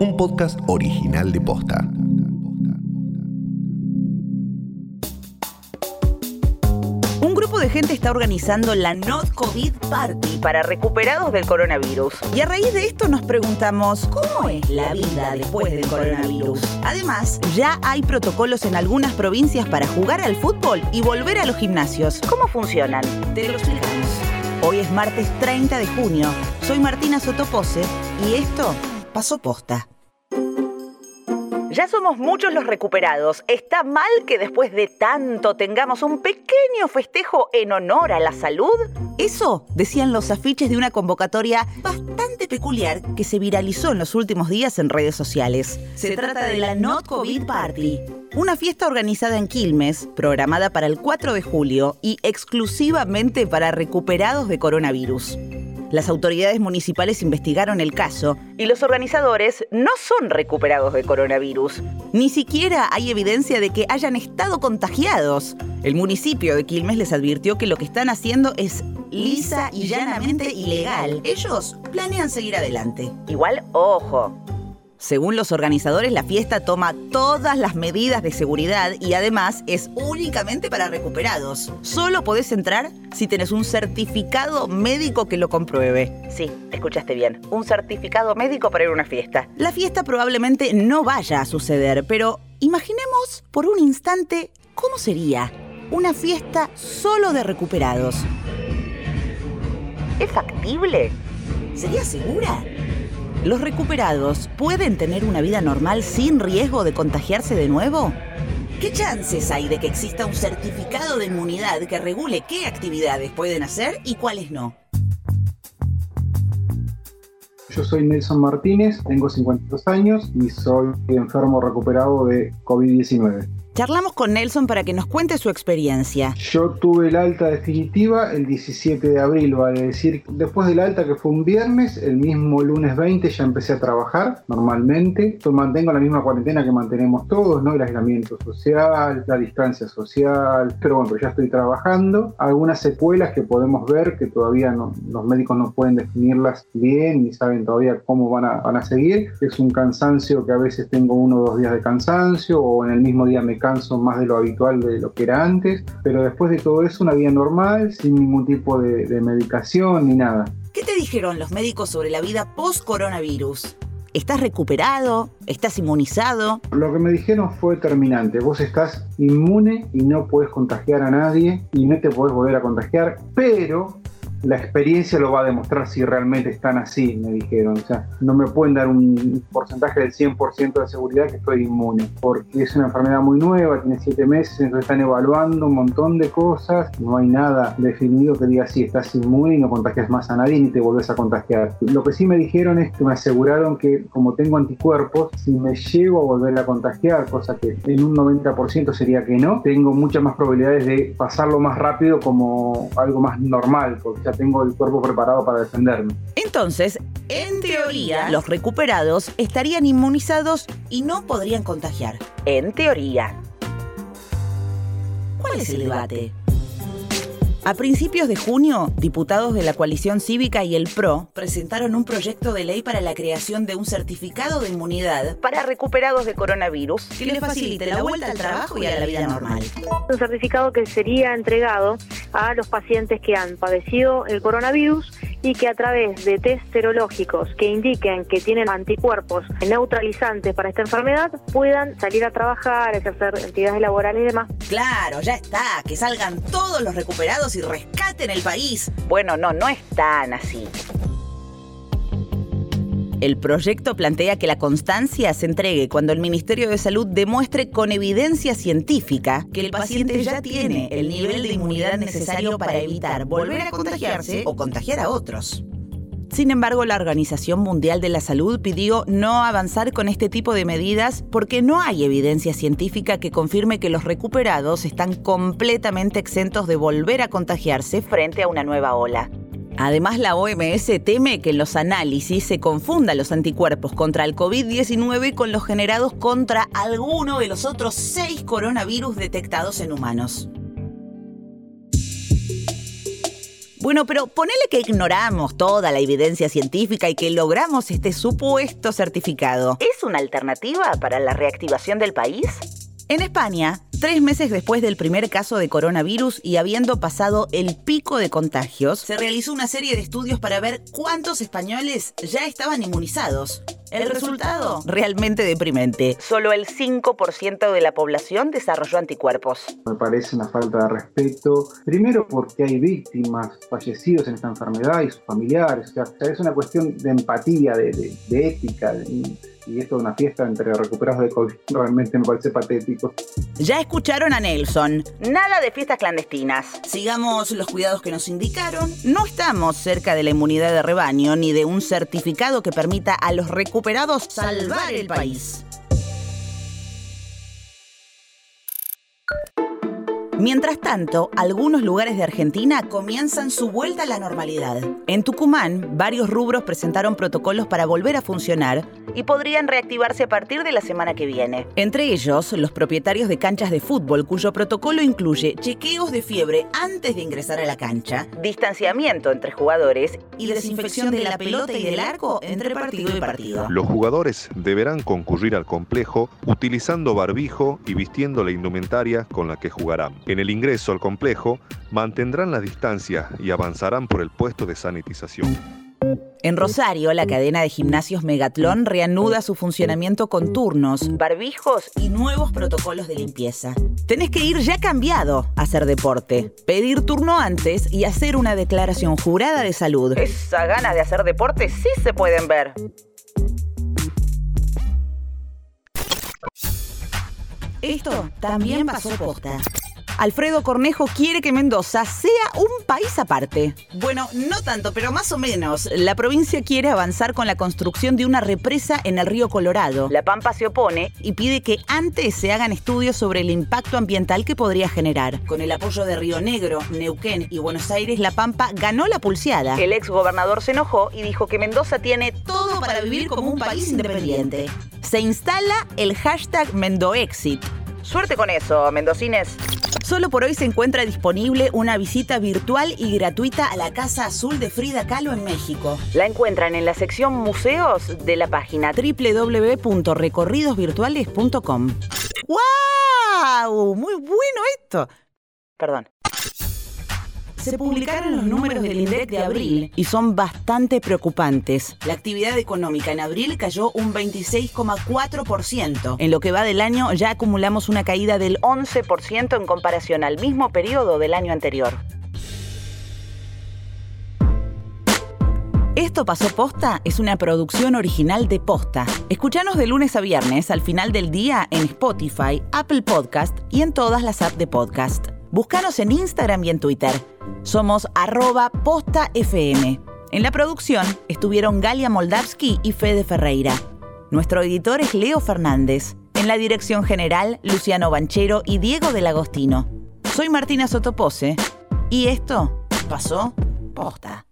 un podcast original de Posta. Un grupo de gente está organizando la Not COVID Party para recuperados del coronavirus. Y a raíz de esto nos preguntamos, ¿cómo es la vida después del coronavirus? Además, ya hay protocolos en algunas provincias para jugar al fútbol y volver a los gimnasios. ¿Cómo funcionan? Te lo explicamos. Hoy es martes 30 de junio. Soy Martina Sotopose y esto pasó posta. Ya somos muchos los recuperados. ¿Está mal que después de tanto tengamos un pequeño festejo en honor a la salud? Eso decían los afiches de una convocatoria bastante peculiar que se viralizó en los últimos días en redes sociales. Se trata de la Not COVID Party, una fiesta organizada en Quilmes, programada para el 4 de julio y exclusivamente para recuperados de coronavirus. Las autoridades municipales investigaron el caso y los organizadores no son recuperados de coronavirus. Ni siquiera hay evidencia de que hayan estado contagiados. El municipio de Quilmes les advirtió que lo que están haciendo es lisa y llanamente ilegal. Ellos planean seguir adelante. Igual, ojo, según los organizadores, la fiesta toma todas las medidas de seguridad y además es únicamente para recuperados. Solo podés entrar si tenés un certificado médico que lo compruebe. Sí, escuchaste bien. Un certificado médico para ir a una fiesta. La fiesta probablemente no vaya a suceder, pero imaginemos por un instante cómo sería una fiesta solo de recuperados. ¿Es factible? ¿Sería segura? ¿Los recuperados pueden tener una vida normal sin riesgo de contagiarse de nuevo? ¿Qué chances hay de que exista un certificado de inmunidad que regule qué actividades pueden hacer y cuáles no? Yo soy Nelson Martínez, tengo 52 años y soy enfermo recuperado de COVID-19. Charlamos con Nelson para que nos cuente su experiencia. Yo tuve el alta definitiva el 17 de abril, vale decir, después del alta que fue un viernes, el mismo lunes 20 ya empecé a trabajar normalmente. Yo mantengo la misma cuarentena que mantenemos todos, ¿no? El aislamiento social, la distancia social, pero bueno, ya estoy trabajando. Algunas secuelas que podemos ver que todavía los médicos no pueden definirlas bien ni saben todavía cómo van a, van a seguir. Es un cansancio que a veces tengo uno o dos días de cansancio o en el mismo día me canso más de lo habitual de lo que era antes, pero después de todo eso una vida normal, sin ningún tipo de, de medicación ni nada. ¿Qué te dijeron los médicos sobre la vida post-coronavirus? ¿Estás recuperado? ¿Estás inmunizado? Lo que me dijeron fue terminante. Vos estás inmune y no puedes contagiar a nadie y no te podés volver a contagiar, pero la experiencia lo va a demostrar si realmente están así, me dijeron. O sea, no me pueden dar un porcentaje del 100% de seguridad que estoy inmune, porque es una enfermedad muy nueva, tiene 7 meses, entonces están evaluando un montón de cosas, no hay nada definido que diga si estás inmune y no contagias más a nadie ni te volvés a contagiar. Lo que sí me dijeron es que me aseguraron que como tengo anticuerpos, si me llego a volver a contagiar, cosa que en un 90% sería que no, tengo muchas más probabilidades de pasarlo más rápido como algo más normal, porque ya tengo el cuerpo preparado para defenderme. Entonces, en teoría, los recuperados estarían inmunizados y no podrían contagiar. En teoría. ¿Cuál es el debate? A principios de junio, diputados de la coalición cívica y el PRO presentaron un proyecto de ley para la creación de un certificado de inmunidad para recuperados de coronavirus que les facilite la vuelta al trabajo y a la vida normal. Un certificado que sería entregado a los pacientes que han padecido el coronavirus y que a través de test serológicos que indiquen que tienen anticuerpos neutralizantes para esta enfermedad puedan salir a trabajar, ejercer actividades laborales y demás. Claro, ya está, que salgan todos los recuperados y rescaten el país. Bueno, no, no es tan así. El proyecto plantea que la constancia se entregue cuando el Ministerio de Salud demuestre con evidencia científica que el paciente ya tiene el nivel de inmunidad necesario para evitar volver a contagiarse o contagiar a otros. Sin embargo, la Organización Mundial de la Salud pidió no avanzar con este tipo de medidas porque no hay evidencia científica que confirme que los recuperados están completamente exentos de volver a contagiarse frente a una nueva ola. Además, la OMS teme que en los análisis se confundan los anticuerpos contra el COVID-19 con los generados contra alguno de los otros seis coronavirus detectados en humanos. Bueno, pero ponele que ignoramos toda la evidencia científica y que logramos este supuesto certificado. ¿Es una alternativa para la reactivación del país? En España, tres meses después del primer caso de coronavirus y habiendo pasado el pico de contagios, se realizó una serie de estudios para ver cuántos españoles ya estaban inmunizados. El resultado, realmente deprimente. Solo el 5% de la población desarrolló anticuerpos. Me parece una falta de respeto, primero porque hay víctimas, fallecidos en esta enfermedad y sus familiares. O sea, es una cuestión de empatía, de, ética. Y esto es una fiesta entre recuperados de COVID realmente me parece patético. Ya escucharon a Nelson. Nada de fiestas clandestinas. Sigamos los cuidados que nos indicaron. No estamos cerca de la inmunidad de rebaño ni de un certificado que permita a los recuperados salvar el país. Mientras tanto, algunos lugares de Argentina comienzan su vuelta a la normalidad. En Tucumán, varios rubros presentaron protocolos para volver a funcionar y podrían reactivarse a partir de la semana que viene. Entre ellos, los propietarios de canchas de fútbol, cuyo protocolo incluye chequeos de fiebre antes de ingresar a la cancha, distanciamiento entre jugadores y desinfección de la pelota y del arco entre partido y partido. Los jugadores deberán concurrir al complejo utilizando barbijo y vistiendo la indumentaria con la que jugarán. En el ingreso al complejo mantendrán la distancia y avanzarán por el puesto de sanitización. En Rosario, la cadena de gimnasios Megatlón reanuda su funcionamiento con turnos, barbijos y nuevos protocolos de limpieza. Tenés que ir ya cambiado a hacer deporte, pedir turno antes y hacer una declaración jurada de salud. Esa ganas de hacer deporte sí se pueden ver. Esto también pasó posta. Alfredo Cornejo quiere que Mendoza sea un país aparte. Bueno, no tanto, pero más o menos. La provincia quiere avanzar con la construcción de una represa en el río Colorado. La Pampa se opone y pide que antes se hagan estudios sobre el impacto ambiental que podría generar. Con el apoyo de Río Negro, Neuquén y Buenos Aires, La Pampa ganó la pulseada. El ex gobernador se enojó y dijo que Mendoza tiene todo para vivir como un país independiente. Se instala el hashtag Mendoexit. Suerte con eso, mendocines. Solo por hoy se encuentra disponible una visita virtual y gratuita a la Casa Azul de Frida Kahlo en México. La encuentran en la sección Museos de la página www.recorridosvirtuales.com. ¡Wow! Muy bueno esto. Perdón se publicaron los números del INDEC de abril y son bastante preocupantes. La actividad económica en abril cayó un 26,4%. En lo que va del año ya acumulamos una caída del 11% en comparación al mismo periodo del año anterior. Esto pasó posta es una producción original de Posta. Escuchanos de lunes a viernes al final del día en Spotify, Apple Podcast y en todas las apps de podcast. Búscanos en Instagram y en Twitter. Somos arroba postafm. En la producción estuvieron Galia Moldavsky y Fede Ferreira. Nuestro editor es Leo Fernández. En la dirección general, Luciano Banchero y Diego del Agostino. Soy Martina Sotopose y esto pasó posta.